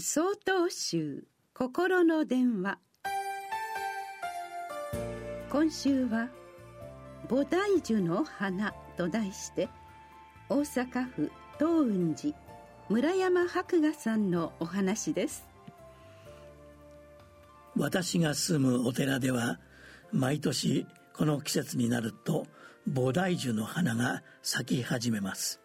総統集心の電話。今週は「菩提樹の花」と題して大阪府東雲寺村山博雅さんのお話です。私が住むお寺では毎年この季節になると菩提樹の花が咲き始めます。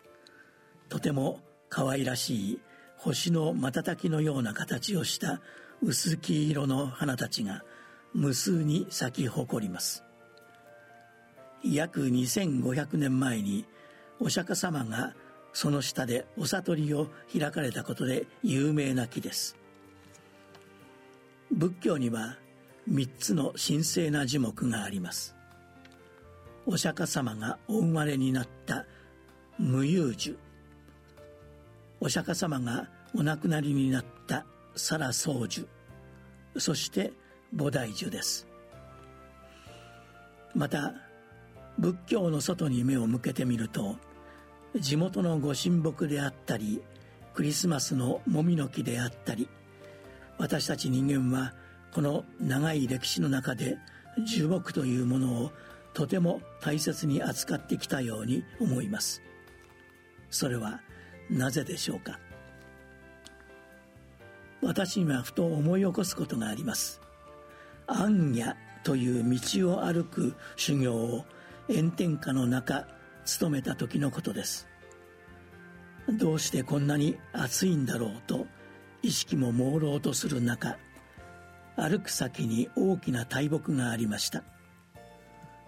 とても可愛らしい星の瞬きのような形をした薄黄色の花たちが無数に咲き誇ります。約2500年前にお釈迦様がその下でお悟りを開かれたことで有名な木です。仏教には3つの神聖な樹木があります。お釈迦様がお生まれになった無有樹お釈迦様がお亡くなりになったサラ宗樹。そして菩提樹です。また仏教の外に目を向けてみると地元のご神木であったりクリスマスのもみの木であったり私たち人間はこの長い歴史の中で樹木というものをとても大切に扱ってきたように思います。それはなぜでしょうか？私にはふと思い起こすことがあります。暗夜という道を歩く修行を炎天下の中務めた時のことです。どうしてこんなに暑いんだろうと意識も朦朧とする中歩く先に大きな大木がありました。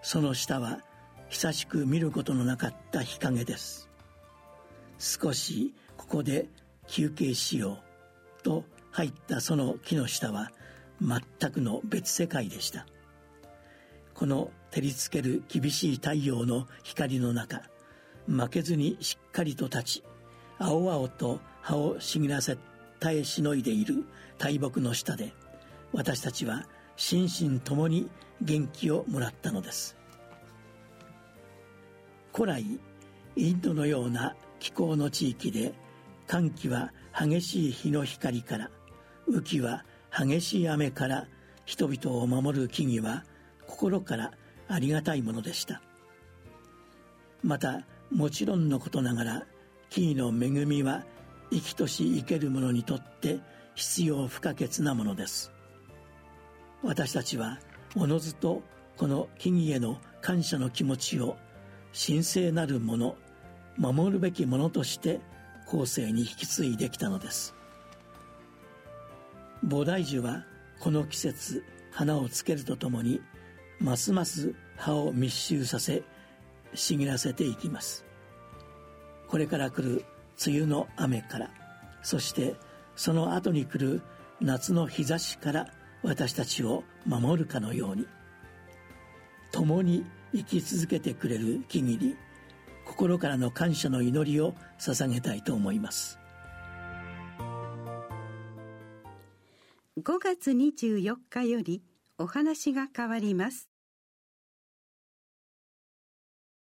その下は久しく見ることのなかった日陰です。少しここで休憩しようと入ったその木の下は全くの別世界でした。この照りつける厳しい太陽の光の中負けずにしっかりと立ち青々と葉を茂らせ耐えしのいでいる大木の下で私たちは心身ともに元気をもらったのです。古来インドのような気候の地域で寒気は激しい日の光から雨季は激しい雨から人々を守る木々は心からありがたいものでした。またもちろんのことながら木々の恵みは生きとし生ける者にとって必要不可欠なものです。私たちはおのずとこの木々への感謝の気持ちを神聖なるもの守るべきものとして後世に引き継いできたのです。菩提樹はこの季節花をつけるとともにますます葉を密集させ茂らせていきます。これから来る梅雨の雨からそしてその後に来る夏の日差しから私たちを守るかのように共に生き続けてくれる木々に心からの感謝の祈りを捧げたいと思います。5月24日よりお話が変わります。